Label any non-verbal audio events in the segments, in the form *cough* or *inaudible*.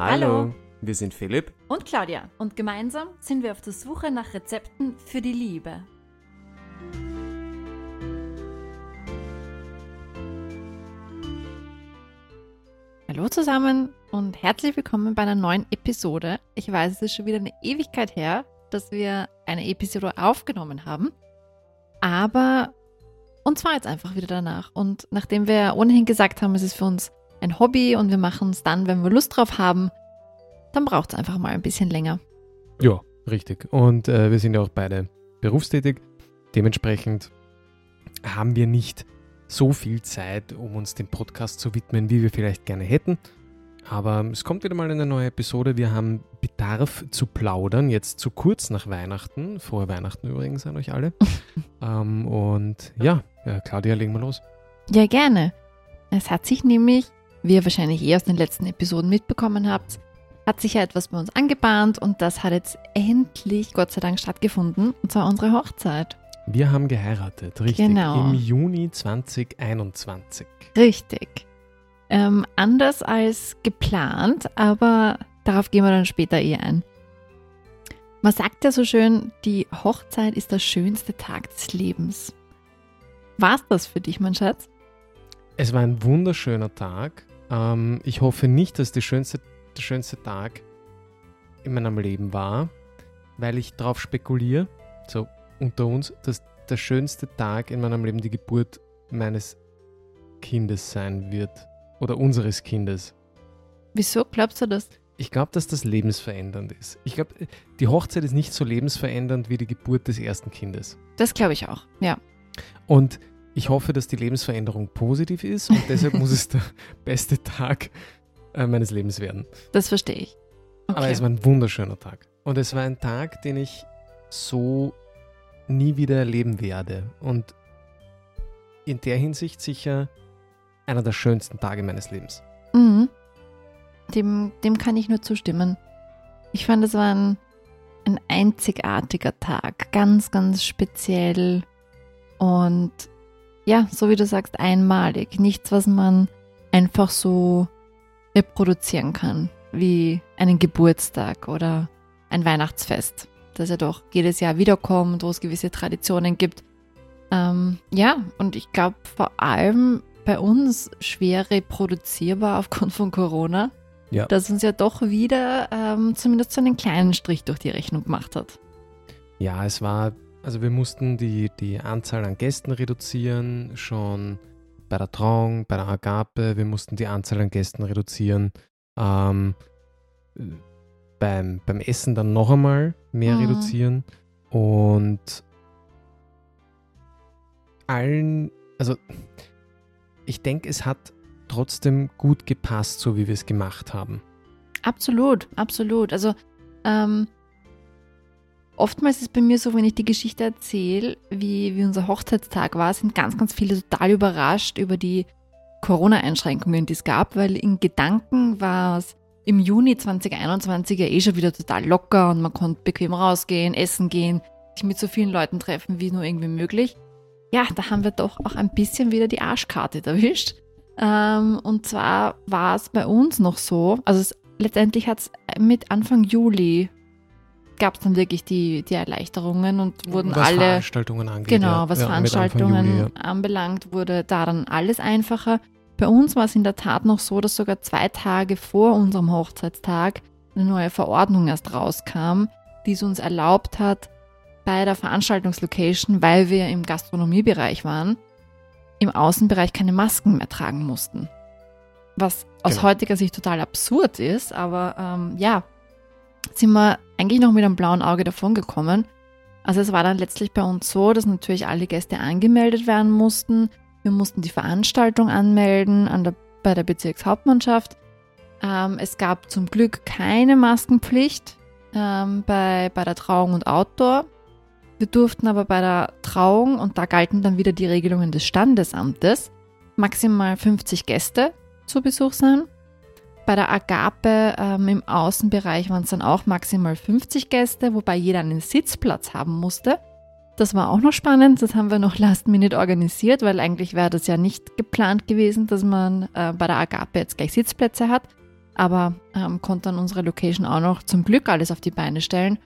Hallo, wir sind Philipp und Claudia und gemeinsam sind wir auf der Suche nach Rezepten für die Liebe. Hallo zusammen und herzlich willkommen bei einer neuen Episode. Ich weiß, es ist schon wieder eine Ewigkeit her, dass wir eine Episode aufgenommen haben, aber und zwar jetzt einfach wieder danach. Und nachdem wir ohnehin gesagt haben, es ist für uns ein Hobby und wir machen es dann, wenn wir Lust drauf haben, dann braucht es einfach mal ein bisschen länger. Ja, richtig. Und äh, wir sind ja auch beide berufstätig. Dementsprechend haben wir nicht so viel Zeit, um uns dem Podcast zu widmen, wie wir vielleicht gerne hätten. Aber es kommt wieder mal eine neue Episode. Wir haben Bedarf zu plaudern, jetzt zu kurz nach Weihnachten. Frohe Weihnachten übrigens an euch alle. *laughs* ähm, und ja, ja, Claudia, legen wir los. Ja, gerne. Es hat sich nämlich, wie ihr wahrscheinlich eh aus den letzten Episoden mitbekommen habt, hat sich ja etwas bei uns angebahnt und das hat jetzt endlich, Gott sei Dank, stattgefunden. Und zwar unsere Hochzeit. Wir haben geheiratet, richtig. Genau. Im Juni 2021. Richtig. Ähm, anders als geplant, aber darauf gehen wir dann später eh ein. Man sagt ja so schön, die Hochzeit ist der schönste Tag des Lebens. War es das für dich, mein Schatz? Es war ein wunderschöner Tag. Ähm, ich hoffe nicht, dass schönste, der schönste Tag in meinem Leben war, weil ich darauf spekuliere, so unter uns, dass der schönste Tag in meinem Leben die Geburt meines Kindes sein wird. Oder unseres Kindes. Wieso glaubst du das? Ich glaube, dass das lebensverändernd ist. Ich glaube, die Hochzeit ist nicht so lebensverändernd wie die Geburt des ersten Kindes. Das glaube ich auch, ja. Und ich hoffe, dass die Lebensveränderung positiv ist und deshalb muss es der *laughs* beste Tag äh, meines Lebens werden. Das verstehe ich. Okay. Aber es war ein wunderschöner Tag. Und es war ein Tag, den ich so nie wieder erleben werde. Und in der Hinsicht sicher einer der schönsten Tage meines Lebens. Mhm. Dem, dem kann ich nur zustimmen. Ich fand, es war ein, ein einzigartiger Tag. Ganz, ganz speziell. Und ja, so wie du sagst, einmalig. Nichts, was man einfach so reproduzieren kann, wie einen Geburtstag oder ein Weihnachtsfest, das ja doch jedes Jahr wiederkommt, wo es gewisse Traditionen gibt. Ähm, ja, und ich glaube vor allem bei uns schwer reproduzierbar aufgrund von Corona, ja. das uns ja doch wieder ähm, zumindest so einen kleinen Strich durch die Rechnung gemacht hat. Ja, es war also wir mussten die, die Anzahl an Gästen reduzieren, schon bei der Trauung, bei der Agape, wir mussten die Anzahl an Gästen reduzieren. Ähm, beim, beim Essen dann noch einmal mehr mhm. reduzieren und allen, also ich denke, es hat trotzdem gut gepasst, so wie wir es gemacht haben. Absolut, absolut. Also ähm, Oftmals ist es bei mir so, wenn ich die Geschichte erzähle, wie, wie unser Hochzeitstag war, sind ganz, ganz viele total überrascht über die Corona-Einschränkungen, die es gab, weil in Gedanken war es im Juni 2021 ja eh schon wieder total locker und man konnte bequem rausgehen, essen gehen, sich mit so vielen Leuten treffen, wie nur irgendwie möglich. Ja, da haben wir doch auch ein bisschen wieder die Arschkarte erwischt. Ähm, und zwar war es bei uns noch so, also es, letztendlich hat es mit Anfang Juli gab es dann wirklich die, die Erleichterungen und wurden was alle. Veranstaltungen angeht. Genau, was ja, Veranstaltungen Juli, ja. anbelangt, wurde da dann alles einfacher. Bei uns war es in der Tat noch so, dass sogar zwei Tage vor unserem Hochzeitstag eine neue Verordnung erst rauskam, die es uns erlaubt hat, bei der Veranstaltungslocation, weil wir im Gastronomiebereich waren, im Außenbereich keine Masken mehr tragen mussten. Was aus genau. heutiger Sicht total absurd ist, aber ähm, ja, sind wir eigentlich noch mit einem blauen Auge davon gekommen. Also es war dann letztlich bei uns so, dass natürlich alle Gäste angemeldet werden mussten. Wir mussten die Veranstaltung anmelden an der, bei der Bezirkshauptmannschaft. Ähm, es gab zum Glück keine Maskenpflicht ähm, bei, bei der Trauung und Outdoor. Wir durften aber bei der Trauung, und da galten dann wieder die Regelungen des Standesamtes, maximal 50 Gäste zu Besuch sein. Bei der Agape ähm, im Außenbereich waren es dann auch maximal 50 Gäste, wobei jeder einen Sitzplatz haben musste. Das war auch noch spannend. Das haben wir noch last minute organisiert, weil eigentlich wäre das ja nicht geplant gewesen, dass man äh, bei der Agape jetzt gleich Sitzplätze hat. aber ähm, konnte dann unsere Location auch noch zum Glück alles auf die Beine stellen.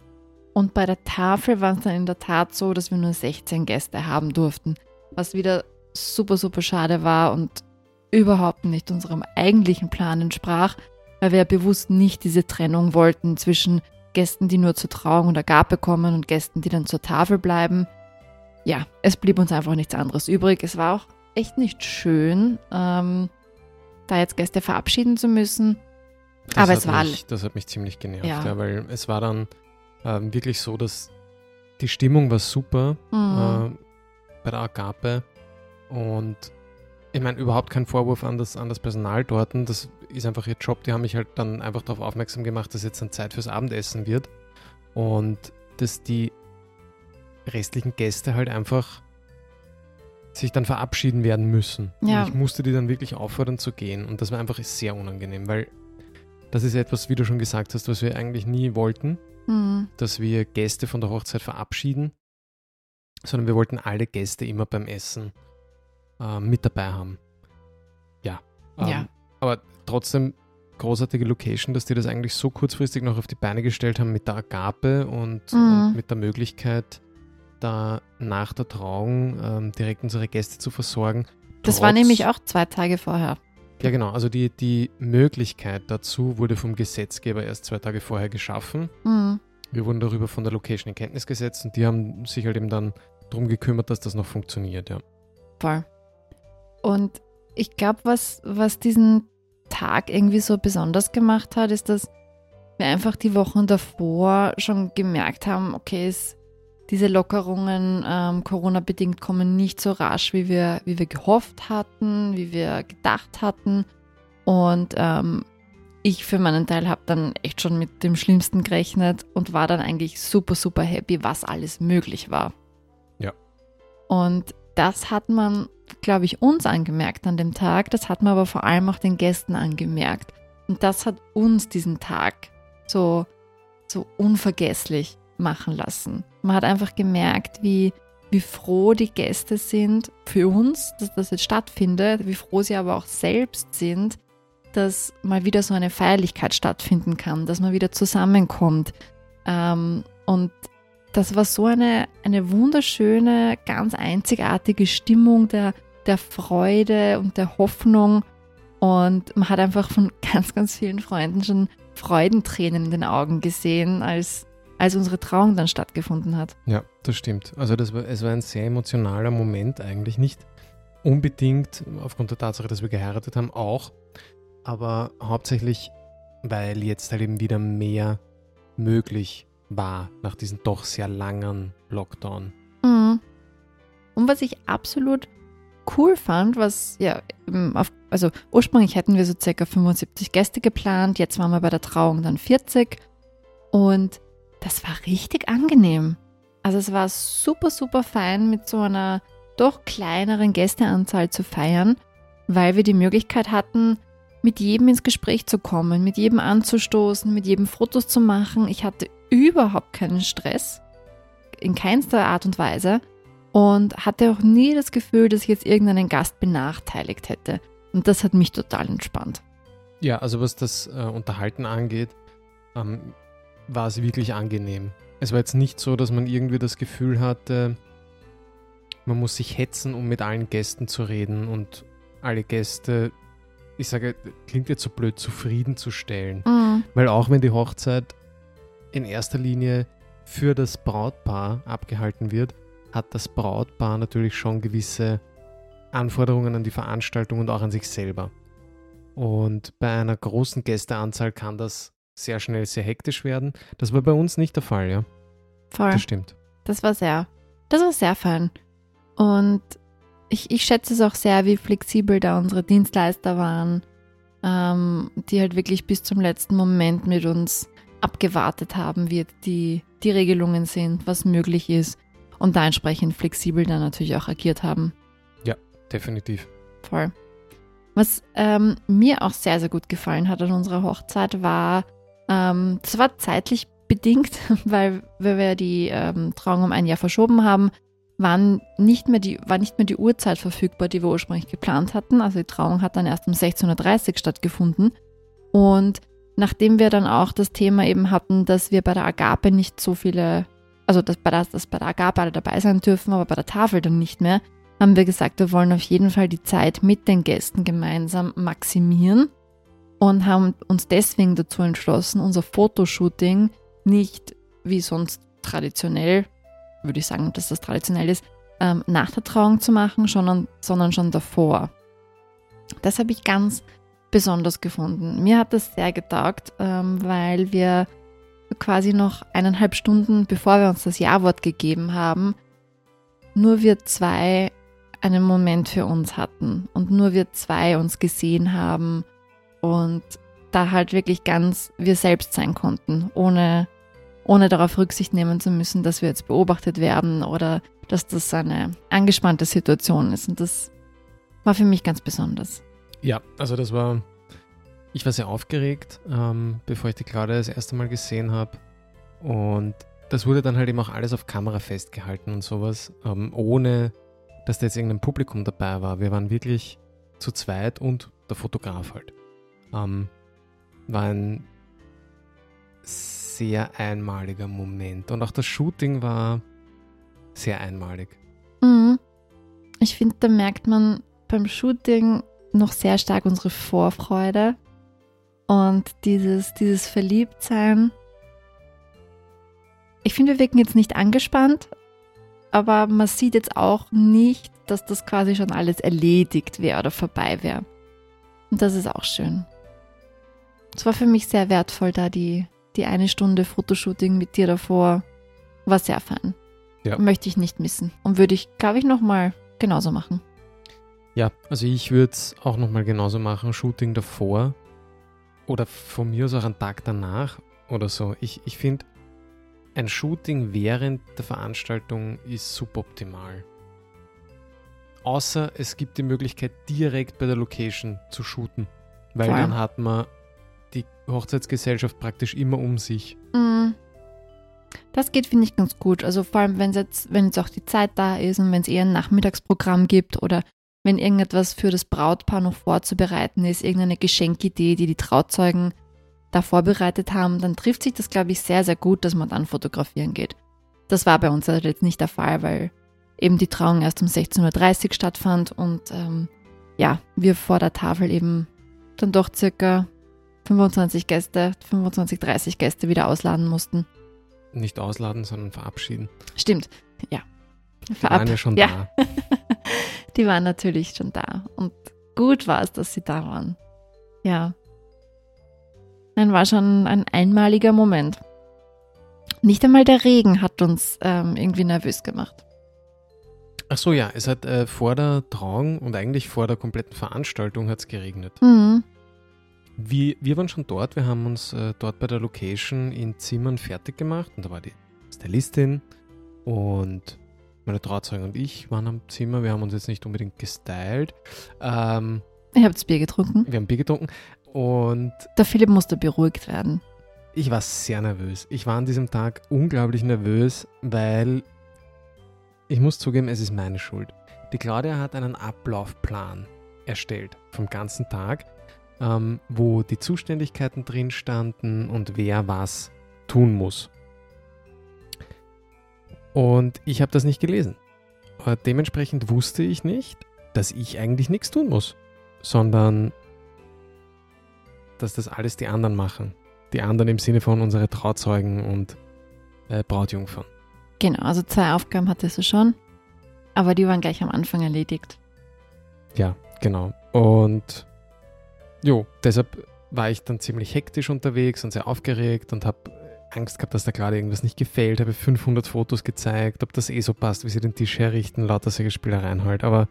Und bei der Tafel war es dann in der Tat so, dass wir nur 16 Gäste haben durften, was wieder super, super schade war und überhaupt nicht unserem eigentlichen Plan entsprach, weil wir bewusst nicht diese Trennung wollten zwischen Gästen, die nur zur Trauung oder Gabe kommen und Gästen, die dann zur Tafel bleiben. Ja, es blieb uns einfach nichts anderes übrig. Es war auch echt nicht schön, ähm, da jetzt Gäste verabschieden zu müssen. Das Aber es war. Mich, das hat mich ziemlich genervt, Ja. ja. weil es war dann ähm, wirklich so, dass die Stimmung war super Mhm. äh, bei der Agape und ich meine, überhaupt kein Vorwurf an das, an das Personal dort. Das ist einfach ihr Job. Die haben mich halt dann einfach darauf aufmerksam gemacht, dass jetzt dann Zeit fürs Abendessen wird und dass die restlichen Gäste halt einfach sich dann verabschieden werden müssen. Ja. Und ich musste die dann wirklich auffordern zu gehen und das war einfach sehr unangenehm, weil das ist etwas, wie du schon gesagt hast, was wir eigentlich nie wollten, Mhm. dass wir Gäste von der Hochzeit verabschieden, sondern wir wollten alle Gäste immer beim Essen äh, mit dabei haben. Ja. ähm, Ja. Aber trotzdem großartige Location, dass die das eigentlich so kurzfristig noch auf die Beine gestellt haben mit der Agape und, Mhm. und mit der Möglichkeit, da nach der Trauung ähm, direkt unsere Gäste zu versorgen. Das war nämlich auch zwei Tage vorher. Ja, genau. Also die, die Möglichkeit dazu wurde vom Gesetzgeber erst zwei Tage vorher geschaffen. Mhm. Wir wurden darüber von der Location in Kenntnis gesetzt und die haben sich halt eben dann darum gekümmert, dass das noch funktioniert, ja. Voll. Und ich glaube, was, was diesen Tag irgendwie so besonders gemacht hat, ist, dass wir einfach die Wochen davor schon gemerkt haben, okay, es, diese Lockerungen ähm, Corona-bedingt kommen nicht so rasch, wie wir, wie wir gehofft hatten, wie wir gedacht hatten. Und ähm, ich für meinen Teil habe dann echt schon mit dem Schlimmsten gerechnet und war dann eigentlich super, super happy, was alles möglich war. Ja. Und das hat man, glaube ich, uns angemerkt an dem Tag. Das hat man aber vor allem auch den Gästen angemerkt. Und das hat uns diesen Tag so, so unvergesslich machen lassen. Man hat einfach gemerkt, wie, wie froh die Gäste sind für uns, dass das jetzt stattfindet, wie froh sie aber auch selbst sind, dass mal wieder so eine Feierlichkeit stattfinden kann, dass man wieder zusammenkommt. Ähm, und das war so eine, eine wunderschöne, ganz einzigartige Stimmung der, der Freude und der Hoffnung. Und man hat einfach von ganz, ganz vielen Freunden schon Freudentränen in den Augen gesehen, als, als unsere Trauung dann stattgefunden hat. Ja, das stimmt. Also das war, es war ein sehr emotionaler Moment eigentlich. Nicht unbedingt aufgrund der Tatsache, dass wir geheiratet haben, auch, aber hauptsächlich, weil jetzt halt eben wieder mehr möglich war nach diesem doch sehr langen Lockdown. Mhm. Und was ich absolut cool fand, was ja, auf, also ursprünglich hätten wir so circa 75 Gäste geplant, jetzt waren wir bei der Trauung dann 40 und das war richtig angenehm. Also es war super, super fein mit so einer doch kleineren Gästeanzahl zu feiern, weil wir die Möglichkeit hatten, mit jedem ins Gespräch zu kommen, mit jedem anzustoßen, mit jedem Fotos zu machen. Ich hatte überhaupt keinen Stress, in keinster Art und Weise und hatte auch nie das Gefühl, dass ich jetzt irgendeinen Gast benachteiligt hätte. Und das hat mich total entspannt. Ja, also was das äh, Unterhalten angeht, ähm, war es wirklich angenehm. Es war jetzt nicht so, dass man irgendwie das Gefühl hatte, man muss sich hetzen, um mit allen Gästen zu reden und alle Gäste, ich sage, klingt jetzt so blöd, zufriedenzustellen. Mhm. Weil auch wenn die Hochzeit in erster Linie für das Brautpaar abgehalten wird, hat das Brautpaar natürlich schon gewisse Anforderungen an die Veranstaltung und auch an sich selber. Und bei einer großen Gästeanzahl kann das sehr schnell sehr hektisch werden. Das war bei uns nicht der Fall, ja. Voll. Das stimmt. Das war sehr, das war sehr fein. Und ich, ich schätze es auch sehr, wie flexibel da unsere Dienstleister waren, ähm, die halt wirklich bis zum letzten Moment mit uns abgewartet haben, jetzt die, die Regelungen sind, was möglich ist und da entsprechend flexibel dann natürlich auch agiert haben. Definitiv. Voll. Was ähm, mir auch sehr, sehr gut gefallen hat an unserer Hochzeit war, ähm, das war zeitlich bedingt, *laughs* weil, weil wir die ähm, Trauung um ein Jahr verschoben haben, waren nicht mehr die, war nicht mehr die Uhrzeit verfügbar, die wir ursprünglich geplant hatten. Also die Trauung hat dann erst um 16.30 Uhr stattgefunden. Und nachdem wir dann auch das Thema eben hatten, dass wir bei der Agape nicht so viele, also dass bei der, dass bei der Agape alle dabei sein dürfen, aber bei der Tafel dann nicht mehr, haben wir gesagt, wir wollen auf jeden Fall die Zeit mit den Gästen gemeinsam maximieren und haben uns deswegen dazu entschlossen, unser Fotoshooting nicht wie sonst traditionell, würde ich sagen, dass das traditionell ist, ähm, nach der Trauung zu machen, sondern, sondern schon davor. Das habe ich ganz besonders gefunden. Mir hat das sehr getaugt, ähm, weil wir quasi noch eineinhalb Stunden, bevor wir uns das Ja-Wort gegeben haben, nur wir zwei einen Moment für uns hatten und nur wir zwei uns gesehen haben und da halt wirklich ganz wir selbst sein konnten, ohne, ohne darauf Rücksicht nehmen zu müssen, dass wir jetzt beobachtet werden oder dass das eine angespannte Situation ist. Und das war für mich ganz besonders. Ja, also das war, ich war sehr aufgeregt, ähm, bevor ich die Claudia das erste Mal gesehen habe. Und das wurde dann halt eben auch alles auf Kamera festgehalten und sowas, ähm, ohne dass da jetzt irgendein Publikum dabei war. Wir waren wirklich zu zweit und der Fotograf halt. Ähm, war ein sehr einmaliger Moment. Und auch das Shooting war sehr einmalig. Mhm. Ich finde, da merkt man beim Shooting noch sehr stark unsere Vorfreude und dieses, dieses Verliebtsein. Ich finde, wir wirken jetzt nicht angespannt, aber man sieht jetzt auch nicht, dass das quasi schon alles erledigt wäre oder vorbei wäre. Und das ist auch schön. Es war für mich sehr wertvoll, da die, die eine Stunde Fotoshooting mit dir davor war sehr fein. Ja. Möchte ich nicht missen. Und würde ich, glaube ich, nochmal genauso machen. Ja, also ich würde es auch nochmal genauso machen. Shooting davor oder von mir aus auch einen Tag danach oder so. Ich, ich finde, ein Shooting während der Veranstaltung ist suboptimal. Außer es gibt die Möglichkeit, direkt bei der Location zu shooten. Weil dann hat man die Hochzeitsgesellschaft praktisch immer um sich. Mhm. Das geht, finde ich, ganz gut. Also vor allem, wenn jetzt, wenn jetzt auch die Zeit da ist und wenn es eher ein Nachmittagsprogramm gibt oder wenn irgendetwas für das Brautpaar noch vorzubereiten ist, irgendeine Geschenkidee, die die Trauzeugen da vorbereitet haben, dann trifft sich das, glaube ich, sehr, sehr gut, dass man dann fotografieren geht. Das war bei uns halt jetzt nicht der Fall, weil eben die Trauung erst um 16.30 Uhr stattfand und ähm, ja, wir vor der Tafel eben dann doch circa 25 Gäste, 25, 30 Gäste wieder ausladen mussten. Nicht ausladen, sondern verabschieden. Stimmt, ja. Die waren ja schon ja. da. *laughs* die waren natürlich schon da. Und gut war es, dass sie da waren. Ja. Nein, war schon ein einmaliger Moment. Nicht einmal der Regen hat uns ähm, irgendwie nervös gemacht. Ach so, ja, es hat äh, vor der Trauung und eigentlich vor der kompletten Veranstaltung hat es geregnet. Mhm. Wir, wir waren schon dort, wir haben uns äh, dort bei der Location in Zimmern fertig gemacht und da war die Stylistin und meine Trauzeuge und ich waren am Zimmer. Wir haben uns jetzt nicht unbedingt gestylt. Ähm, Ihr habt Bier getrunken? Wir haben Bier getrunken und. Der Philipp musste beruhigt werden. Ich war sehr nervös. Ich war an diesem Tag unglaublich nervös, weil ich muss zugeben, es ist meine Schuld. Die Claudia hat einen Ablaufplan erstellt vom ganzen Tag ähm, wo die Zuständigkeiten drin standen und wer was tun muss. Und ich habe das nicht gelesen. Aber dementsprechend wusste ich nicht, dass ich eigentlich nichts tun muss, sondern dass das alles die anderen machen. Die anderen im Sinne von unsere Trauzeugen und äh, Brautjungfern. Genau, also zwei Aufgaben hattest du schon, aber die waren gleich am Anfang erledigt. Ja, genau. Und Jo, deshalb war ich dann ziemlich hektisch unterwegs und sehr aufgeregt und habe Angst gehabt, dass da gerade irgendwas nicht gefällt. Habe 500 Fotos gezeigt, ob das eh so passt, wie sie den Tisch herrichten, lauter solche Spielereien halt. Aber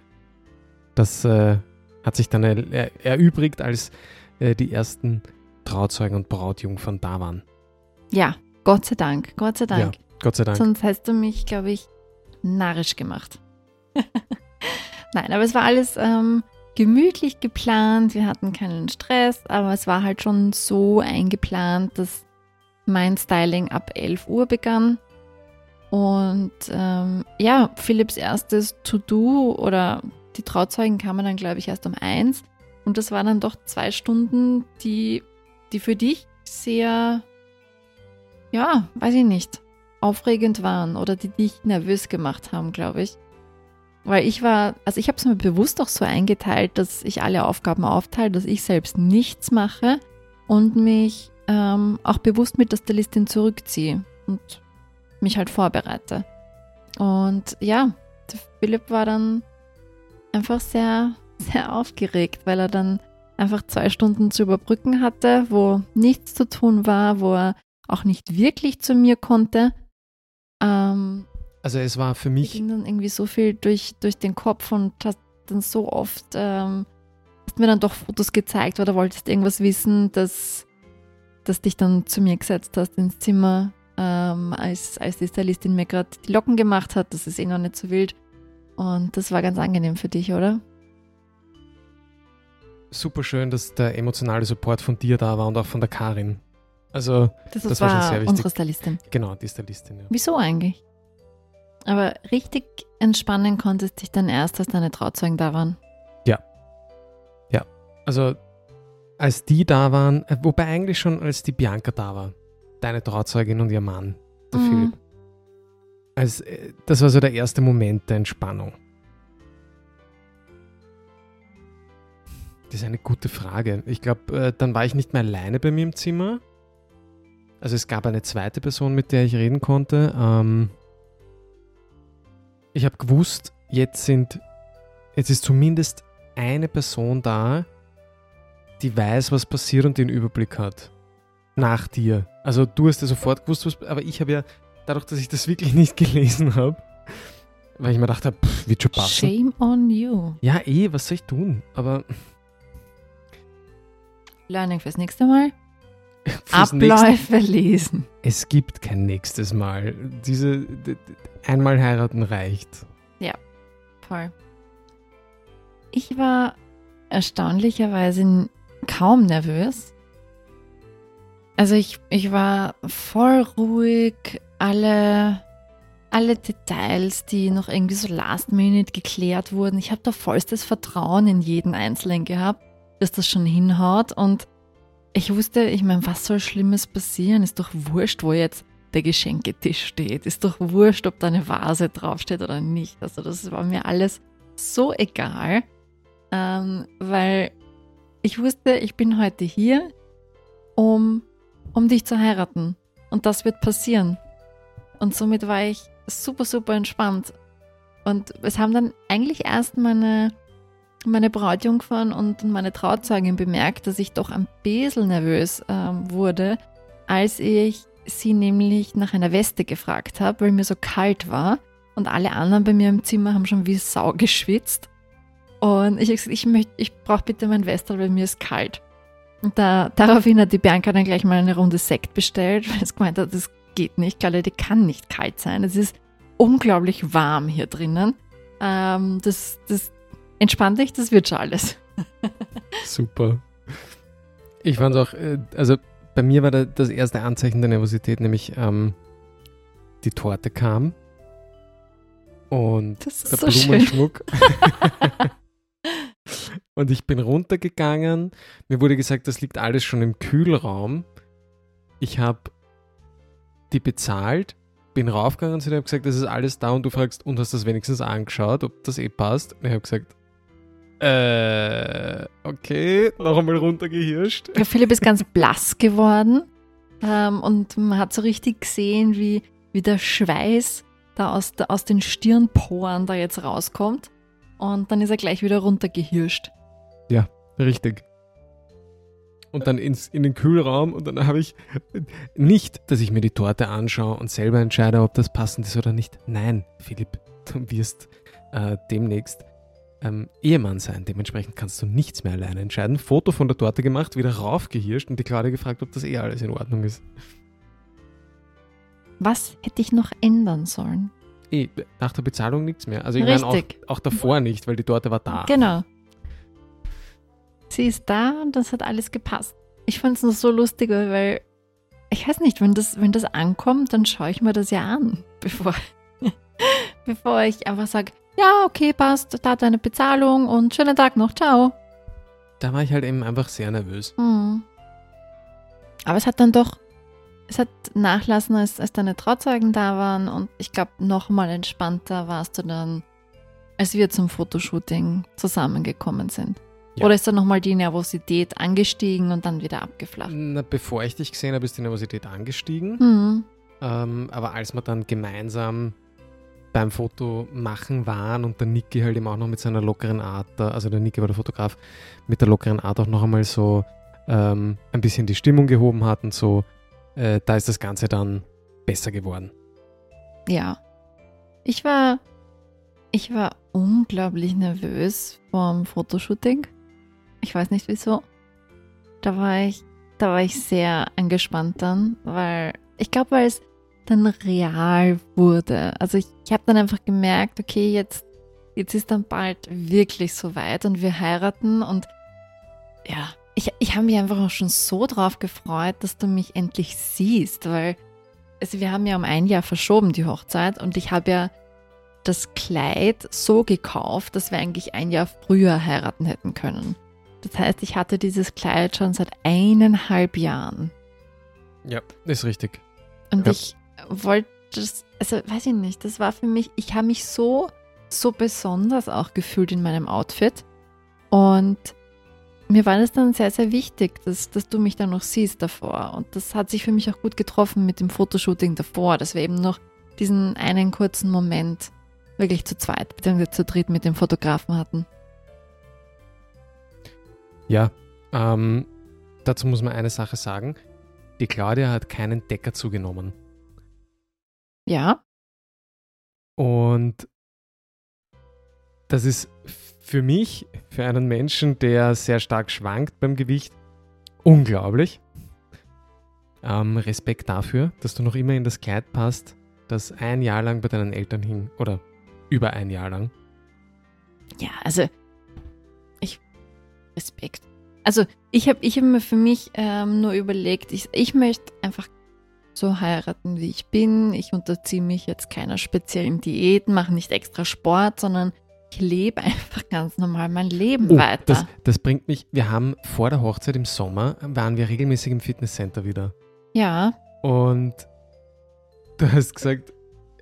das äh, hat sich dann er erübrigt, als äh, die ersten Trauzeugen und Brautjungfern da waren. Ja, Gott sei Dank, Gott sei Dank. Ja, Gott sei Dank. Sonst hast du mich, glaube ich, narrisch gemacht. *laughs* Nein, aber es war alles ähm, gemütlich geplant, wir hatten keinen Stress, aber es war halt schon so eingeplant, dass mein Styling ab 11 Uhr begann. Und ähm, ja, Philipps erstes To-Do oder die Trauzeugen kamen dann, glaube ich, erst um eins. Und das waren dann doch zwei Stunden, die die für dich sehr, ja, weiß ich nicht, aufregend waren oder die dich nervös gemacht haben, glaube ich. Weil ich war, also ich habe es mir bewusst auch so eingeteilt, dass ich alle Aufgaben aufteile, dass ich selbst nichts mache und mich ähm, auch bewusst mit der Stylistin zurückziehe und mich halt vorbereite. Und ja, Philipp war dann einfach sehr, *laughs* sehr aufgeregt, weil er dann einfach zwei Stunden zu überbrücken hatte, wo nichts zu tun war, wo er auch nicht wirklich zu mir konnte. Ähm, also es war für mich. ging dann irgendwie so viel durch, durch den Kopf und hast dann so oft ähm, hast mir dann doch Fotos gezeigt oder wolltest irgendwas wissen, dass, dass dich dann zu mir gesetzt hast ins Zimmer, ähm, als, als die Stylistin mir gerade die Locken gemacht hat. Das ist eh noch nicht so wild. Und das war ganz angenehm für dich, oder? Super schön, dass der emotionale Support von dir da war und auch von der Karin. Also, das, das war, war, schon sehr wichtig. unsere Stylistin. Genau, die Stylistin. Ja. Wieso eigentlich? Aber richtig entspannen konntest du dich dann erst, als deine Trauzeugen da waren. Ja. Ja. Also, als die da waren, äh, wobei eigentlich schon als die Bianca da war. Deine Trauzeugin und ihr Mann, der mhm. Philipp. Als, äh, das war so der erste Moment der Entspannung. Das ist eine gute Frage. Ich glaube, äh, dann war ich nicht mehr alleine bei mir im Zimmer. Also es gab eine zweite Person, mit der ich reden konnte. Ähm, ich habe gewusst, jetzt sind, jetzt ist zumindest eine Person da, die weiß, was passiert und den Überblick hat. Nach dir. Also du hast ja sofort gewusst, was, aber ich habe ja, dadurch, dass ich das wirklich *laughs* nicht gelesen habe, weil ich mir dachte, wird schon passen. Shame on you. Ja, eh, was soll ich tun? Aber. Learning fürs nächste Mal. *laughs* Abläufe nächste, lesen. Es gibt kein nächstes Mal. Diese einmal heiraten reicht. Ja, voll. Ich war erstaunlicherweise kaum nervös. Also ich, ich war voll ruhig, alle, alle Details, die noch irgendwie so last minute geklärt wurden. Ich habe da vollstes Vertrauen in jeden Einzelnen gehabt, dass das schon hinhaut und ich wusste, ich meine, was soll Schlimmes passieren? Ist doch wurscht, wo jetzt der Geschenketisch steht. Ist doch wurscht, ob da eine Vase draufsteht oder nicht. Also das war mir alles so egal, ähm, weil ich wusste, ich bin heute hier, um, um dich zu heiraten. Und das wird passieren. Und somit war ich super, super entspannt. Und es haben dann eigentlich erst meine meine Brautjungfern und meine Trauzeugin bemerkt, dass ich doch ein bisschen nervös ähm, wurde, als ich sie nämlich nach einer Weste gefragt habe, weil mir so kalt war und alle anderen bei mir im Zimmer haben schon wie Sau geschwitzt. Und ich habe gesagt, ich, möcht, ich brauche bitte mein Westel, weil mir ist kalt. Und da, daraufhin hat die Bianca dann gleich mal eine Runde Sekt bestellt, *laughs* weil es gemeint hat, das geht nicht, Kalle, die kann nicht kalt sein. Es ist unglaublich warm hier drinnen. Ähm, das, das, Entspann dich, das wird schon alles. *laughs* Super. Ich fand auch, äh, also bei mir war das erste Anzeichen der Nervosität, nämlich ähm, die Torte kam und der so Blumenschmuck. *laughs* und ich bin runtergegangen. Mir wurde gesagt, das liegt alles schon im Kühlraum. Ich habe die bezahlt, bin raufgegangen zu dir, habe gesagt, das ist alles da und du fragst, und hast das wenigstens angeschaut, ob das eh passt. Und ich habe gesagt, äh, okay, noch einmal runtergehirscht. Ja, Philipp ist ganz blass geworden ähm, und man hat so richtig gesehen, wie, wie der Schweiß da aus, da aus den Stirnporen da jetzt rauskommt. Und dann ist er gleich wieder runtergehirscht. Ja, richtig. Und dann ins, in den Kühlraum und dann habe ich nicht, dass ich mir die Torte anschaue und selber entscheide, ob das passend ist oder nicht. Nein, Philipp, du wirst äh, demnächst ähm, Ehemann sein. Dementsprechend kannst du nichts mehr alleine entscheiden. Foto von der Torte gemacht, wieder raufgehirscht und die Claudia gefragt, ob das eh alles in Ordnung ist. Was hätte ich noch ändern sollen? Eh, nach der Bezahlung nichts mehr. Also ich meine auch, auch davor nicht, weil die Torte war da. Genau. Sie ist da und das hat alles gepasst. Ich fand es nur so lustig, weil ich weiß nicht, wenn das, wenn das ankommt, dann schaue ich mir das ja an, *laughs* bevor, bevor ich einfach sage, ja, okay, passt, da deine Bezahlung und schönen Tag noch, ciao. Da war ich halt eben einfach sehr nervös. Mhm. Aber es hat dann doch, es hat nachlassen, als, als deine Trauzeugen da waren und ich glaube, nochmal entspannter warst du dann, als wir zum Fotoshooting zusammengekommen sind. Ja. Oder ist da nochmal die Nervosität angestiegen und dann wieder abgeflacht? Na, bevor ich dich gesehen habe, ist die Nervosität angestiegen. Mhm. Ähm, aber als wir dann gemeinsam beim Foto machen waren und der Niki halt eben auch noch mit seiner lockeren Art, also der Niki war der Fotograf, mit der lockeren Art auch noch einmal so ähm, ein bisschen die Stimmung gehoben hat und so, äh, da ist das Ganze dann besser geworden. Ja. Ich war, ich war unglaublich nervös vorm Fotoshooting. Ich weiß nicht wieso. Da war ich, da war ich sehr angespannt dann, weil ich glaube, weil es dann real wurde. Also ich, ich habe dann einfach gemerkt, okay, jetzt, jetzt ist dann bald wirklich so weit und wir heiraten und ja, ich, ich habe mich einfach auch schon so drauf gefreut, dass du mich endlich siehst, weil also wir haben ja um ein Jahr verschoben die Hochzeit und ich habe ja das Kleid so gekauft, dass wir eigentlich ein Jahr früher heiraten hätten können. Das heißt, ich hatte dieses Kleid schon seit eineinhalb Jahren. Ja, ist richtig. Und ja. ich wollte das, also weiß ich nicht, das war für mich, ich habe mich so, so besonders auch gefühlt in meinem Outfit. Und mir war das dann sehr, sehr wichtig, dass, dass du mich dann noch siehst davor. Und das hat sich für mich auch gut getroffen mit dem Fotoshooting davor, dass wir eben noch diesen einen kurzen Moment wirklich zu zweit bzw. zu dritt mit dem Fotografen hatten. Ja, ähm, dazu muss man eine Sache sagen. Die Claudia hat keinen Decker zugenommen. Ja. Und das ist für mich, für einen Menschen, der sehr stark schwankt beim Gewicht, unglaublich. Ähm, Respekt dafür, dass du noch immer in das Kleid passt, das ein Jahr lang bei deinen Eltern hing. Oder über ein Jahr lang. Ja, also Respekt. Also ich habe ich hab mir für mich ähm, nur überlegt, ich, ich möchte einfach so heiraten, wie ich bin. Ich unterziehe mich jetzt keiner speziellen Diät, mache nicht extra Sport, sondern ich lebe einfach ganz normal mein Leben oh, weiter. Das, das bringt mich, wir haben vor der Hochzeit im Sommer, waren wir regelmäßig im Fitnesscenter wieder. Ja. Und du hast gesagt,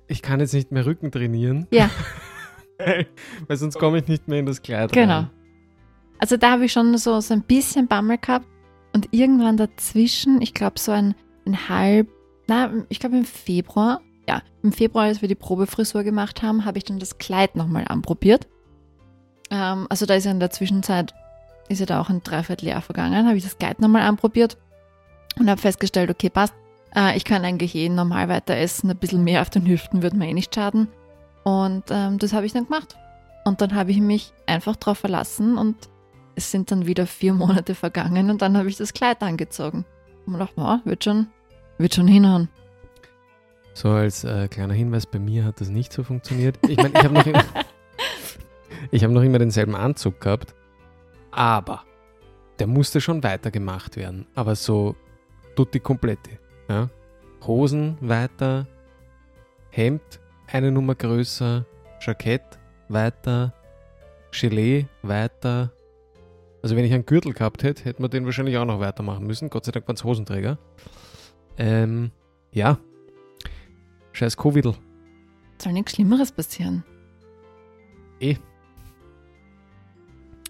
ich kann jetzt nicht mehr Rücken trainieren. Ja. *laughs* weil sonst komme ich nicht mehr in das Kleid Genau. Rein. Also da habe ich schon so, so ein bisschen Bammel gehabt und irgendwann dazwischen, ich glaube so ein, ein halb na, ich glaube im Februar, ja, im Februar, als wir die Probefrisur gemacht haben, habe ich dann das Kleid nochmal anprobiert. Ähm, also da ist ja in der Zwischenzeit, ist ja da auch ein Dreivierteljahr vergangen, habe ich das Kleid nochmal anprobiert und habe festgestellt, okay, passt, äh, ich kann eigentlich eh normal weiter essen, ein bisschen mehr auf den Hüften würde mir eh nicht schaden. Und ähm, das habe ich dann gemacht. Und dann habe ich mich einfach darauf verlassen und es sind dann wieder vier Monate vergangen und dann habe ich das Kleid angezogen. Und mir dachte, oh, wird schon, wird schon hinhauen. So als äh, kleiner Hinweis, bei mir hat das nicht so funktioniert. Ich meine, ich habe noch, immer, *laughs* hab noch immer denselben Anzug gehabt, aber der musste schon weiter gemacht werden. Aber so tutti completi. Ja? Hosen weiter, Hemd eine Nummer größer, Jackett weiter, Gelee weiter. Also wenn ich einen Gürtel gehabt hätte, hätte man den wahrscheinlich auch noch weitermachen müssen. Gott sei Dank waren es Hosenträger. Ähm, ja. Scheiß Covid. Soll nichts Schlimmeres passieren. Eh.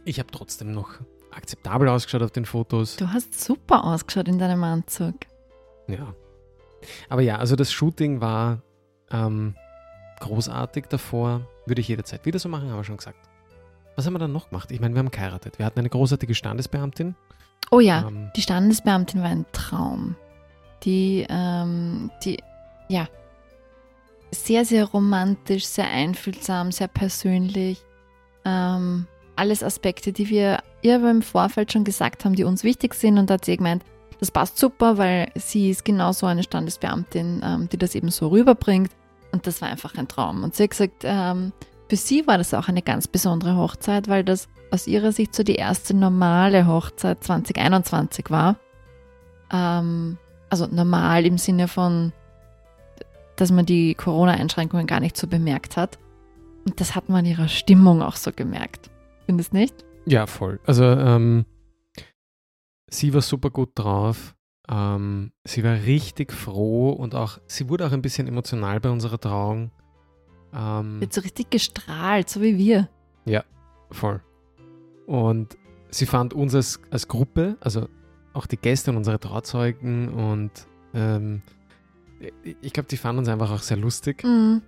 Ich habe trotzdem noch akzeptabel ausgeschaut auf den Fotos. Du hast super ausgeschaut in deinem Anzug. Ja. Aber ja, also das Shooting war ähm, großartig davor. Würde ich jederzeit wieder so machen, haben wir schon gesagt. Was haben wir dann noch gemacht? Ich meine, wir haben geheiratet. Wir hatten eine großartige Standesbeamtin. Oh ja, ähm, die Standesbeamtin war ein Traum die, ähm, die, ja, sehr, sehr romantisch, sehr einfühlsam, sehr persönlich. Ähm, alles Aspekte, die wir ihr aber im Vorfeld schon gesagt haben, die uns wichtig sind. Und da hat sie gemeint, das passt super, weil sie ist genauso eine Standesbeamtin, ähm, die das eben so rüberbringt. Und das war einfach ein Traum. Und sie hat gesagt, ähm, für sie war das auch eine ganz besondere Hochzeit, weil das aus ihrer Sicht so die erste normale Hochzeit 2021 war. Ähm, also normal im Sinne von, dass man die Corona-Einschränkungen gar nicht so bemerkt hat. Und das hat man ihrer Stimmung auch so gemerkt. Findest du nicht? Ja, voll. Also ähm, sie war super gut drauf. Ähm, sie war richtig froh und auch, sie wurde auch ein bisschen emotional bei unserer Trauung. Ähm, Wird so richtig gestrahlt, so wie wir. Ja, voll. Und sie fand uns als, als Gruppe, also auch die Gäste und unsere Trauzeugen und ähm, ich glaube, die fanden uns einfach auch sehr lustig. Mhm.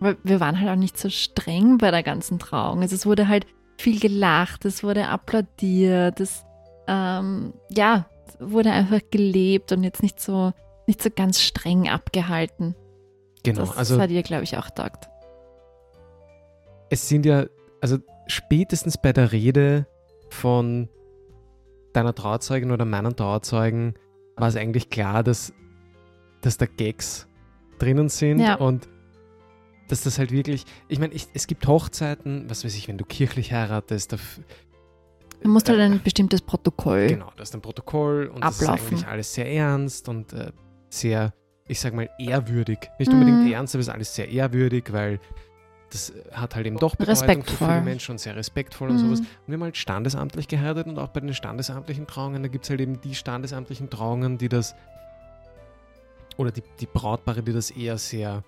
Weil wir waren halt auch nicht so streng bei der ganzen Trauung. Also es wurde halt viel gelacht, es wurde applaudiert, es ähm, ja, wurde einfach gelebt und jetzt nicht so, nicht so ganz streng abgehalten. Genau. Das, also, das hat ihr, glaube ich, auch taugt. Es sind ja, also spätestens bei der Rede von deiner Trauzeugin oder meinen Trauzeugen war es eigentlich klar, dass, dass da Gags drinnen sind ja. und dass das halt wirklich, ich meine, es gibt Hochzeiten, was weiß ich, wenn du kirchlich heiratest, da Du musst halt ein bestimmtes Protokoll. Genau, das ist ein Protokoll und ablaufen. das ist eigentlich alles sehr ernst und äh, sehr, ich sag mal, ehrwürdig. Nicht unbedingt mhm. ernst, aber es ist alles sehr ehrwürdig, weil das hat halt eben doch Bedeutung für viele Menschen und sehr respektvoll mhm. und sowas. Und wir haben halt standesamtlich geheiratet und auch bei den standesamtlichen Trauungen, da gibt es halt eben die standesamtlichen Trauungen, die das, oder die, die Brautpaare, die das eher sehr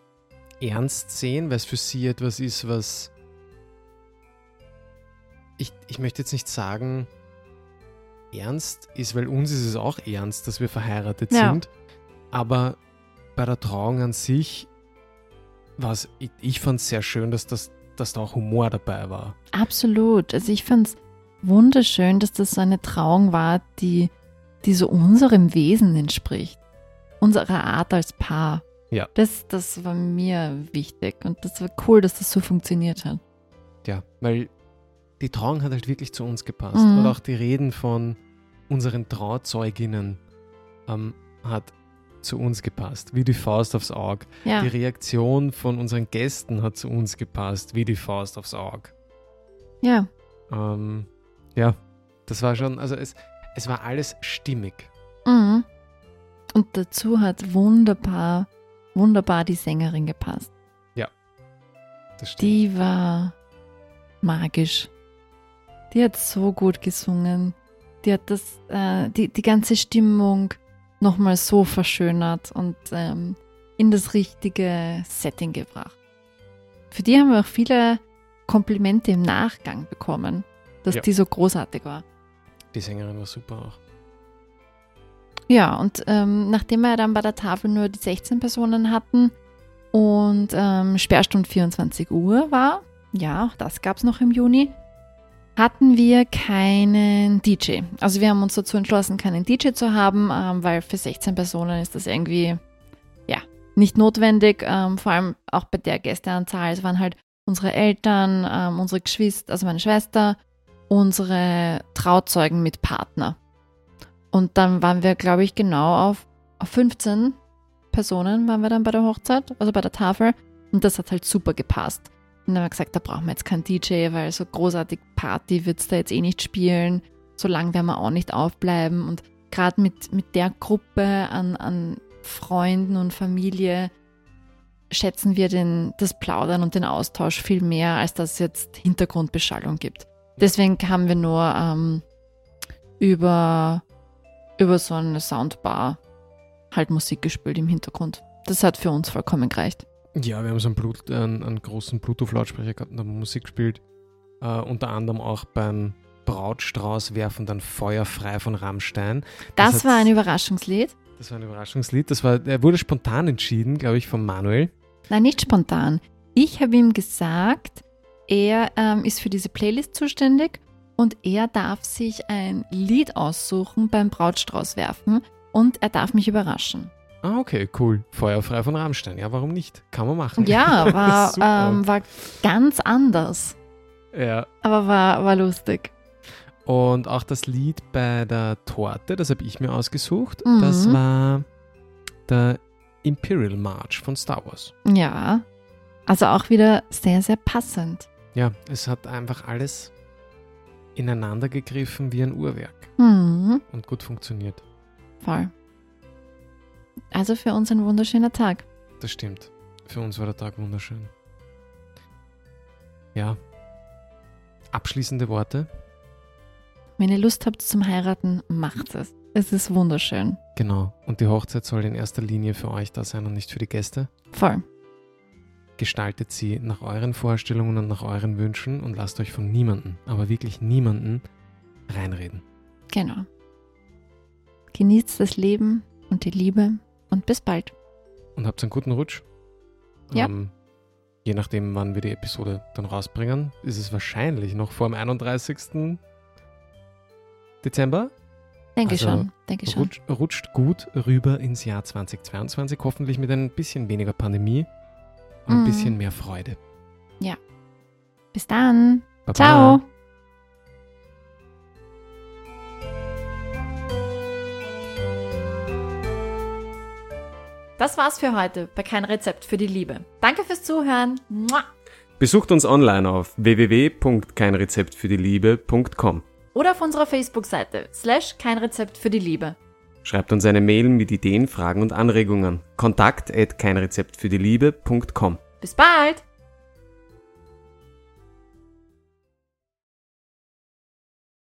ernst sehen, weil es für sie etwas ist, was ich, ich möchte jetzt nicht sagen, ernst ist, weil uns ist es auch ernst, dass wir verheiratet ja. sind. Aber bei der Trauung an sich war es, ich, ich fand es sehr schön, dass, das, dass da auch Humor dabei war. Absolut. Also ich fand es wunderschön, dass das so eine Trauung war, die, die so unserem Wesen entspricht. Unserer Art als Paar. Ja. Das, das war mir wichtig und das war cool, dass das so funktioniert hat. Ja, weil die Trauung hat halt wirklich zu uns gepasst. Mhm. Und auch die Reden von unseren Trauzeuginnen ähm, hat zu uns gepasst, wie die Faust aufs Auge. Ja. Die Reaktion von unseren Gästen hat zu uns gepasst, wie die Faust aufs Auge. Ja. Ähm, ja, das war schon, also es, es war alles stimmig. Mhm. Und dazu hat wunderbar wunderbar die Sängerin gepasst. Ja, das stimmt. Die war magisch. Die hat so gut gesungen. Die hat das, äh, die, die ganze Stimmung nochmal so verschönert und ähm, in das richtige Setting gebracht. Für die haben wir auch viele Komplimente im Nachgang bekommen, dass ja. die so großartig war. Die Sängerin war super auch. Ja, und ähm, nachdem wir dann bei der Tafel nur die 16 Personen hatten und ähm, Sperrstund 24 Uhr war, ja, auch das gab es noch im Juni, hatten wir keinen DJ. Also wir haben uns dazu entschlossen, keinen DJ zu haben, ähm, weil für 16 Personen ist das irgendwie, ja, nicht notwendig. Ähm, vor allem auch bei der Gästeanzahl. Es waren halt unsere Eltern, ähm, unsere Geschwister, also meine Schwester, unsere Trauzeugen mit Partner. Und dann waren wir, glaube ich, genau auf, auf 15 Personen waren wir dann bei der Hochzeit, also bei der Tafel. Und das hat halt super gepasst. Und dann haben wir gesagt, da brauchen wir jetzt keinen DJ, weil so großartig Party wird es da jetzt eh nicht spielen. So lange werden wir auch nicht aufbleiben. Und gerade mit, mit der Gruppe an, an Freunden und Familie schätzen wir den, das Plaudern und den Austausch viel mehr, als dass es jetzt Hintergrundbeschallung gibt. Deswegen haben wir nur ähm, über über so eine Soundbar halt Musik gespielt im Hintergrund. Das hat für uns vollkommen gereicht. Ja, wir haben so einen, Blut, einen, einen großen Bluetooth-Lautsprecher gehabt und haben Musik gespielt. Uh, unter anderem auch beim Brautstrauß werfen dann feuerfrei von Rammstein. Das, das war ein Überraschungslied. Das war ein Überraschungslied. Das war, er wurde spontan entschieden, glaube ich, von Manuel. Nein, nicht spontan. Ich habe ihm gesagt, er ähm, ist für diese Playlist zuständig und er darf sich ein Lied aussuchen beim Brautstrauß werfen und er darf mich überraschen. Ah, okay, cool. Feuerfrei von Rammstein. Ja, warum nicht? Kann man machen. Ja, *laughs* war, ähm, war ganz anders. Ja. Aber war, war lustig. Und auch das Lied bei der Torte, das habe ich mir ausgesucht. Mhm. Das war der Imperial March von Star Wars. Ja. Also auch wieder sehr, sehr passend. Ja, es hat einfach alles ineinander gegriffen wie ein Uhrwerk. Mhm. Und gut funktioniert. Voll. Also für uns ein wunderschöner Tag. Das stimmt. Für uns war der Tag wunderschön. Ja. Abschließende Worte. Wenn ihr Lust habt zum Heiraten, macht es. Es ist wunderschön. Genau. Und die Hochzeit soll in erster Linie für euch da sein und nicht für die Gäste. Voll. Gestaltet sie nach euren Vorstellungen und nach euren Wünschen und lasst euch von niemandem, aber wirklich niemandem reinreden. Genau. Genießt das Leben und die Liebe und bis bald. Und habt einen guten Rutsch. Ja. Ähm, je nachdem, wann wir die Episode dann rausbringen, ist es wahrscheinlich noch vor dem 31. Dezember. Denke also schon, denke schon. Rutscht, rutscht gut rüber ins Jahr 2022, hoffentlich mit ein bisschen weniger Pandemie und ein mm. bisschen mehr Freude. Ja. Bis dann. Baba. Ciao. Das war's für heute bei Kein Rezept für die Liebe. Danke fürs Zuhören. Mua. Besucht uns online auf www.keinrezeptfürdiliebe.com oder auf unserer Facebook-Seite slash kein Rezept für die Liebe. Schreibt uns eine Mail mit Ideen, Fragen und Anregungen. Kontakt at keinrezeptfürdiliebe.com. Bis bald!